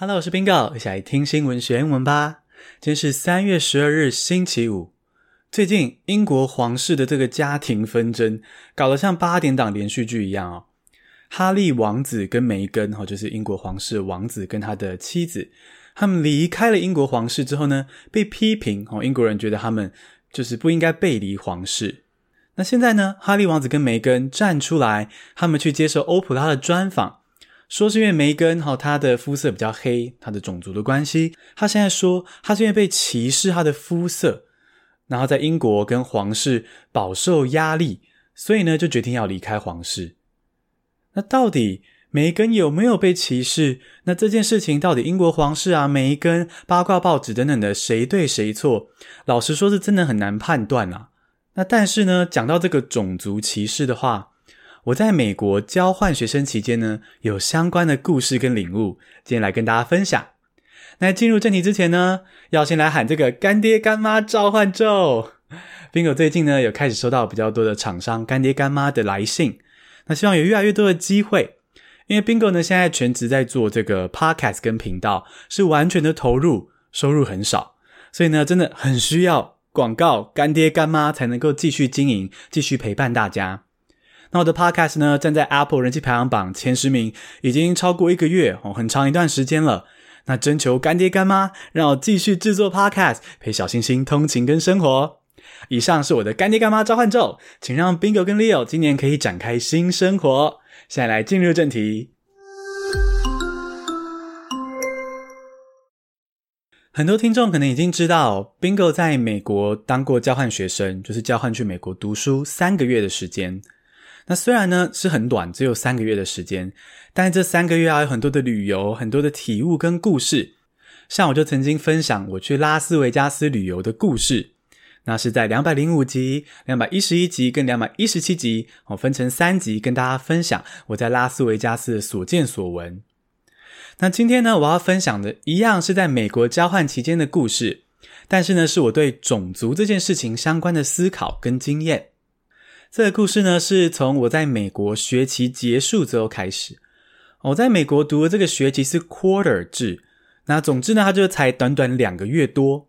Hello，我是冰告一起来听新闻学英文吧。今天是三月十二日，星期五。最近英国皇室的这个家庭纷争搞得像八点档连续剧一样哦。哈利王子跟梅根，哈，就是英国皇室王子跟他的妻子，他们离开了英国皇室之后呢，被批评哦，英国人觉得他们就是不应该背离皇室。那现在呢，哈利王子跟梅根站出来，他们去接受欧普拉的专访。说是因为梅根哈，她的肤色比较黑，她的种族的关系。她现在说，她是因为被歧视她的肤色，然后在英国跟皇室饱受压力，所以呢就决定要离开皇室。那到底梅根有没有被歧视？那这件事情到底英国皇室啊、梅根、八卦报纸等等的谁对谁错？老实说，是真的很难判断啊。那但是呢，讲到这个种族歧视的话，我在美国交换学生期间呢，有相关的故事跟领悟，今天来跟大家分享。那进入正题之前呢，要先来喊这个干爹干妈召唤咒。Bingo 最近呢，有开始收到比较多的厂商干爹干妈的来信，那希望有越来越多的机会，因为 Bingo 呢现在全职在做这个 Podcast 跟频道，是完全的投入，收入很少，所以呢真的很需要广告干爹干妈才能够继续经营，继续陪伴大家。那我的 Podcast 呢，站在 Apple 人气排行榜前十名，已经超过一个月哦，很长一段时间了。那征求干爹干妈，让我继续制作 Podcast，陪小星星通勤跟生活。以上是我的干爹干妈召唤咒，请让 Bingo 跟 Leo 今年可以展开新生活。现在来进入正题。很多听众可能已经知道，Bingo 在美国当过交换学生，就是交换去美国读书三个月的时间。那虽然呢是很短，只有三个月的时间，但这三个月啊有很多的旅游，很多的体悟跟故事。像我就曾经分享我去拉斯维加斯旅游的故事，那是在两百零五集、两百一十一集跟两百一十七集，我分成三集跟大家分享我在拉斯维加斯的所见所闻。那今天呢，我要分享的一样是在美国交换期间的故事，但是呢是我对种族这件事情相关的思考跟经验。这个故事呢，是从我在美国学期结束之后开始。我在美国读的这个学期是 quarter 制，那总之呢，它就才短短两个月多。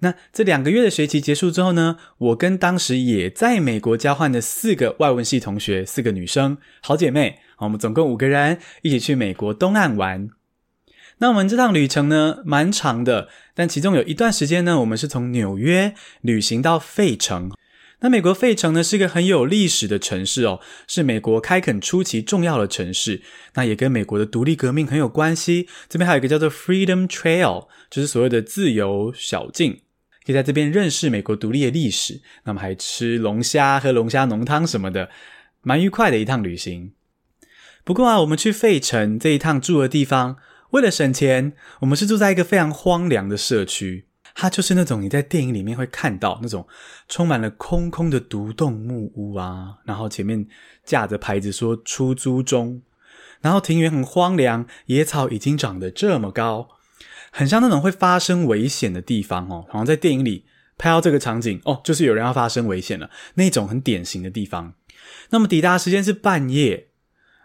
那这两个月的学期结束之后呢，我跟当时也在美国交换的四个外文系同学，四个女生，好姐妹，我们总共五个人一起去美国东岸玩。那我们这趟旅程呢，蛮长的，但其中有一段时间呢，我们是从纽约旅行到费城。那美国费城呢，是一个很有历史的城市哦，是美国开垦初期重要的城市。那也跟美国的独立革命很有关系。这边还有一个叫做 Freedom Trail，就是所谓的自由小径，可以在这边认识美国独立的历史。那么还吃龙虾、喝龙虾浓汤什么的，蛮愉快的一趟旅行。不过啊，我们去费城这一趟住的地方，为了省钱，我们是住在一个非常荒凉的社区。它就是那种你在电影里面会看到那种充满了空空的独栋木屋啊，然后前面架着牌子说出租中，然后庭园很荒凉，野草已经长得这么高，很像那种会发生危险的地方哦。好像在电影里拍到这个场景哦，就是有人要发生危险了，那种很典型的地方。那么抵达时间是半夜，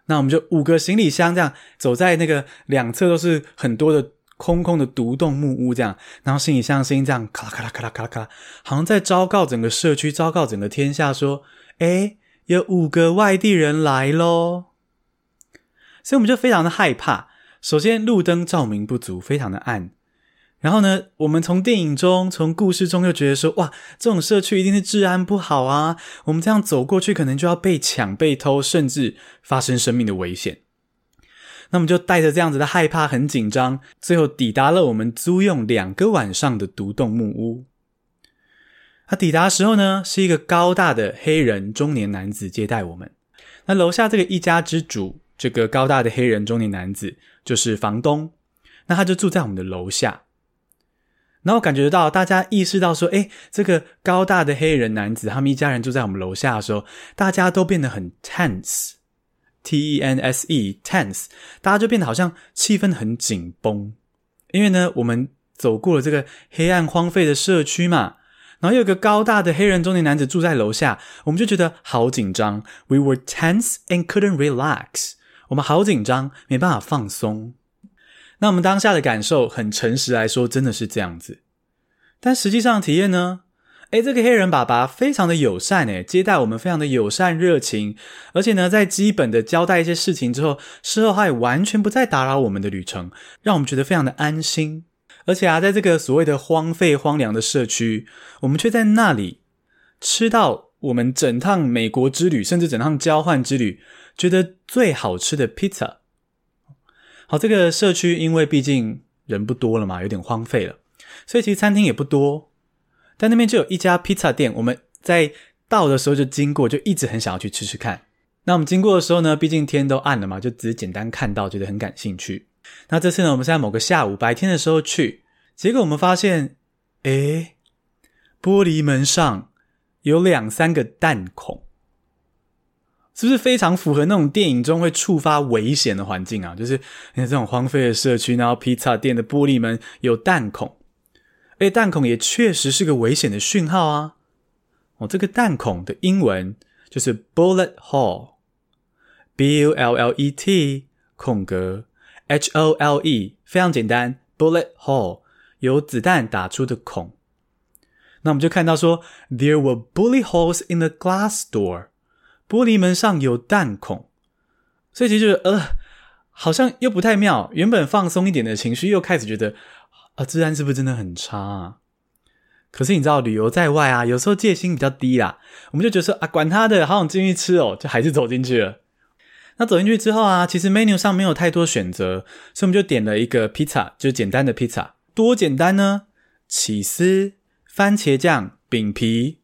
那我们就五个行李箱这样走在那个两侧都是很多的。空空的独栋木屋，这样，然后行李箱声音这样咔啦咔啦咔啦咔啦咔啦，好像在昭告整个社区，昭告整个天下，说：“诶，有五个外地人来咯。”所以我们就非常的害怕。首先，路灯照明不足，非常的暗。然后呢，我们从电影中、从故事中就觉得说：“哇，这种社区一定是治安不好啊！我们这样走过去，可能就要被抢、被偷，甚至发生生命的危险。”那么就带着这样子的害怕，很紧张，最后抵达了我们租用两个晚上的独栋木屋。他抵达时候呢，是一个高大的黑人中年男子接待我们。那楼下这个一家之主，这个高大的黑人中年男子就是房东。那他就住在我们的楼下。然后感觉到大家意识到说，诶，这个高大的黑人男子，他们一家人住在我们楼下的时候，大家都变得很 tense。T E N S E tense，大家就变得好像气氛很紧绷，因为呢，我们走过了这个黑暗荒废的社区嘛，然后有个高大的黑人中年男子住在楼下，我们就觉得好紧张。We were tense and couldn't relax，我们好紧张，没办法放松。那我们当下的感受，很诚实来说，真的是这样子。但实际上体验呢？诶，这个黑人爸爸非常的友善，诶，接待我们非常的友善热情，而且呢，在基本的交代一些事情之后，事后他也完全不再打扰我们的旅程，让我们觉得非常的安心。而且啊，在这个所谓的荒废荒凉的社区，我们却在那里吃到我们整趟美国之旅，甚至整趟交换之旅，觉得最好吃的披萨。好，这个社区因为毕竟人不多了嘛，有点荒废了，所以其实餐厅也不多。但那边就有一家披萨店，我们在到的时候就经过，就一直很想要去吃吃看。那我们经过的时候呢，毕竟天都暗了嘛，就只是简单看到，觉得很感兴趣。那这次呢，我们是在某个下午白天的时候去，结果我们发现，诶，玻璃门上有两三个弹孔，是不是非常符合那种电影中会触发危险的环境啊？就是你看这种荒废的社区，然后披萨店的玻璃门有弹孔。诶，弹孔也确实是个危险的讯号啊！哦，这个弹孔的英文就是 bullet hole，b u l l e t 空格 h o l e，非常简单，bullet hole 有子弹打出的孔。那我们就看到说，there were bullet holes in the glass door，玻璃门上有弹孔，所以其实呃，好像又不太妙。原本放松一点的情绪，又开始觉得。啊，治安是不是真的很差啊？可是你知道，旅游在外啊，有时候戒心比较低啦，我们就觉得说啊，管他的，好想进去吃哦，就还是走进去了。那走进去之后啊，其实 menu 上没有太多选择，所以我们就点了一个披萨，就是简单的披萨。多简单呢？起司、番茄酱、饼皮，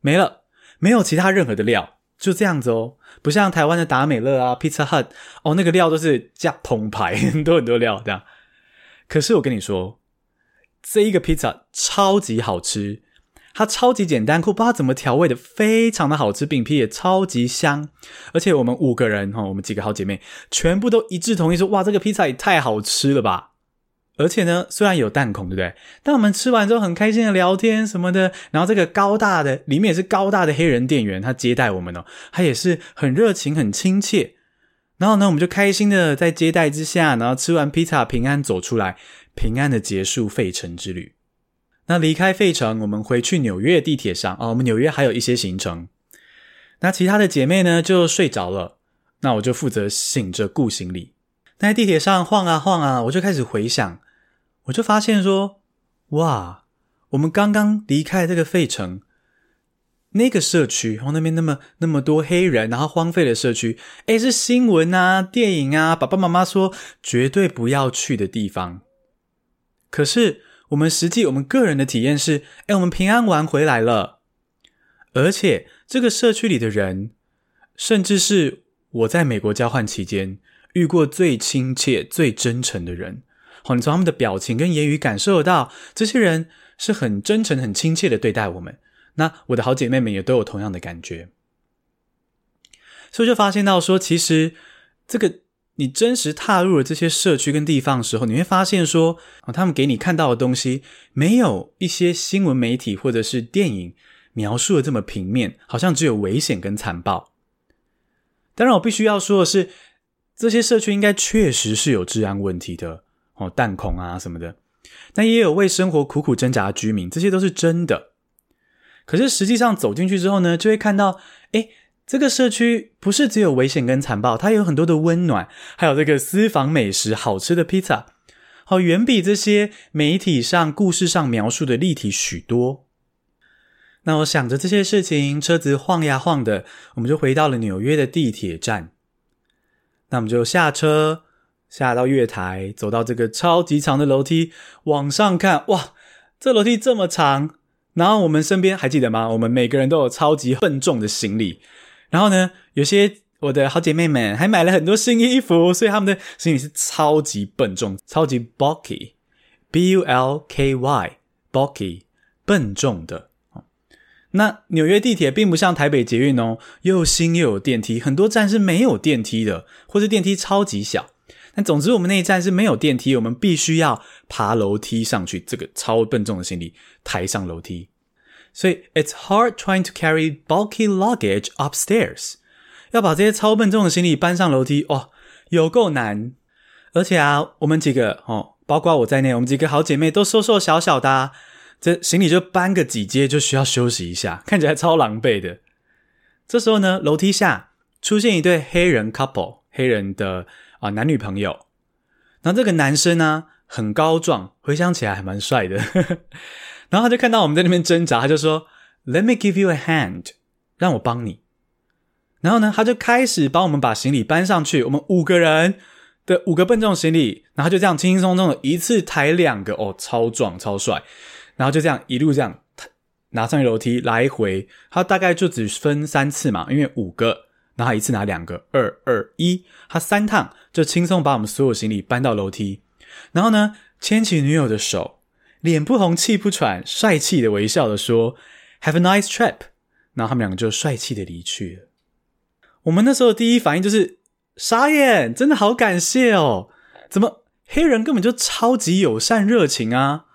没了，没有其他任何的料，就这样子哦。不像台湾的达美乐啊、Pizza Hut 哦，那个料都是加澎湃，很多很多料这样。可是我跟你说，这一个披萨超级好吃，它超级简单，不知道怎么调味的，非常的好吃，饼皮也超级香，而且我们五个人哈，我们几个好姐妹全部都一致同意说，哇，这个披萨也太好吃了吧！而且呢，虽然有弹孔，对不对？但我们吃完之后很开心的聊天什么的，然后这个高大的里面也是高大的黑人店员，他接待我们哦，他也是很热情很亲切。然后呢，我们就开心的在接待之下，然后吃完披萨，平安走出来，平安的结束费城之旅。那离开费城，我们回去纽约地铁上哦，我们纽约还有一些行程。那其他的姐妹呢就睡着了，那我就负责醒着顾行李。那在地铁上晃啊晃啊，我就开始回想，我就发现说，哇，我们刚刚离开这个费城。那个社区，然后那边那么那么多黑人，然后荒废的社区，诶，是新闻啊、电影啊，爸爸妈妈说绝对不要去的地方。可是我们实际我们个人的体验是，诶，我们平安完回来了，而且这个社区里的人，甚至是我在美国交换期间遇过最亲切、最真诚的人。好，你从他们的表情跟言语感受到，这些人是很真诚、很亲切的对待我们。那我的好姐妹们也都有同样的感觉，所以就发现到说，其实这个你真实踏入了这些社区跟地方的时候，你会发现说，啊，他们给你看到的东西，没有一些新闻媒体或者是电影描述的这么平面，好像只有危险跟残暴。当然，我必须要说的是，这些社区应该确实是有治安问题的，哦，弹孔啊什么的，但也有为生活苦苦挣扎的居民，这些都是真的。可是实际上走进去之后呢，就会看到，诶，这个社区不是只有危险跟残暴，它有很多的温暖，还有这个私房美食、好吃的披萨，好，远比这些媒体上、故事上描述的立体许多。那我想着这些事情，车子晃呀晃的，我们就回到了纽约的地铁站。那我们就下车，下到月台，走到这个超级长的楼梯，往上看，哇，这楼梯这么长。然后我们身边还记得吗？我们每个人都有超级笨重的行李。然后呢，有些我的好姐妹们还买了很多新衣服，所以他们的行李是超级笨重，超级 bulky，b u l k y，bulky，笨重的。那纽约地铁并不像台北捷运哦，又新又有电梯，很多站是没有电梯的，或是电梯超级小。但总之，我们那一站是没有电梯，我们必须要爬楼梯上去。这个超笨重的行李抬上楼梯，所以 it's hard trying to carry bulky luggage upstairs。要把这些超笨重的行李搬上楼梯，哦，有够难。而且啊，我们几个哦，包括我在内，我们几个好姐妹都瘦瘦小小的啊，这行李就搬个几阶就需要休息一下，看起来超狼狈的。这时候呢，楼梯下出现一对黑人 couple，黑人的啊男女朋友。然后这个男生呢，很高壮，回想起来还蛮帅的。然后他就看到我们在那边挣扎，他就说：“Let me give you a hand，让我帮你。”然后呢，他就开始帮我们把行李搬上去。我们五个人。的五个笨重行李，然后就这样轻轻松松的一次抬两个，哦，超壮超帅，然后就这样一路这样拿上楼梯来回，他大概就只分三次嘛，因为五个，然后一次拿两个，二二一，他三趟就轻松把我们所有行李搬到楼梯，然后呢，牵起女友的手，脸不红气不喘，帅气的微笑的说，Have a nice trip，然后他们两个就帅气的离去了。我们那时候的第一反应就是。傻眼，真的好感谢哦！怎么黑人根本就超级友善热情啊？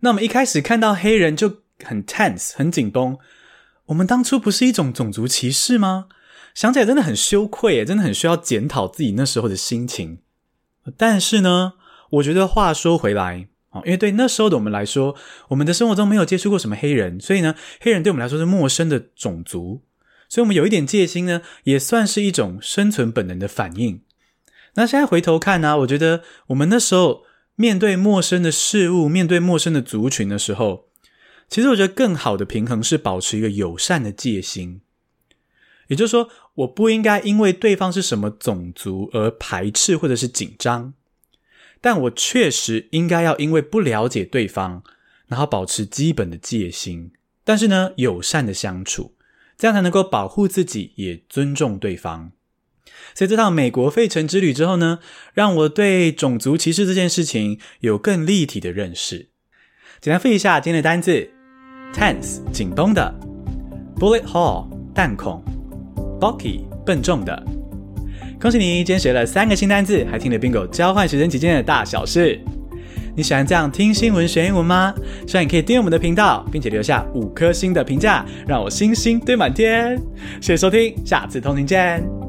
那我们一开始看到黑人就很 tense 很紧绷，我们当初不是一种种族歧视吗？想起来真的很羞愧诶，真的很需要检讨自己那时候的心情。但是呢，我觉得话说回来啊，因为对那时候的我们来说，我们的生活中没有接触过什么黑人，所以呢，黑人对我们来说是陌生的种族。所以，我们有一点戒心呢，也算是一种生存本能的反应。那现在回头看呢、我觉得我们那时候面对陌生的事物，面对陌生的族群的时候，其实我觉得更好的平衡是保持一个友善的戒心。也就是说，我不应该因为对方是什么种族而排斥或者是紧张，但我确实应该要因为不了解对方，然后保持基本的戒心，但是呢，友善的相处。这样才能够保护自己，也尊重对方。所以这趟美国费城之旅之后呢，让我对种族歧视这件事情有更立体的认识。简单复一下今天的单字：tense 紧绷的，bullet hole 弹孔，bulky 笨重的。恭喜你，今天学了三个新单字，还听了 Bingo 交换学生期间的大小事。你喜欢这样听新闻学英文吗？希望你可以订阅我们的频道，并且留下五颗星的评价，让我星星堆满天。谢谢收听，下次通勤见。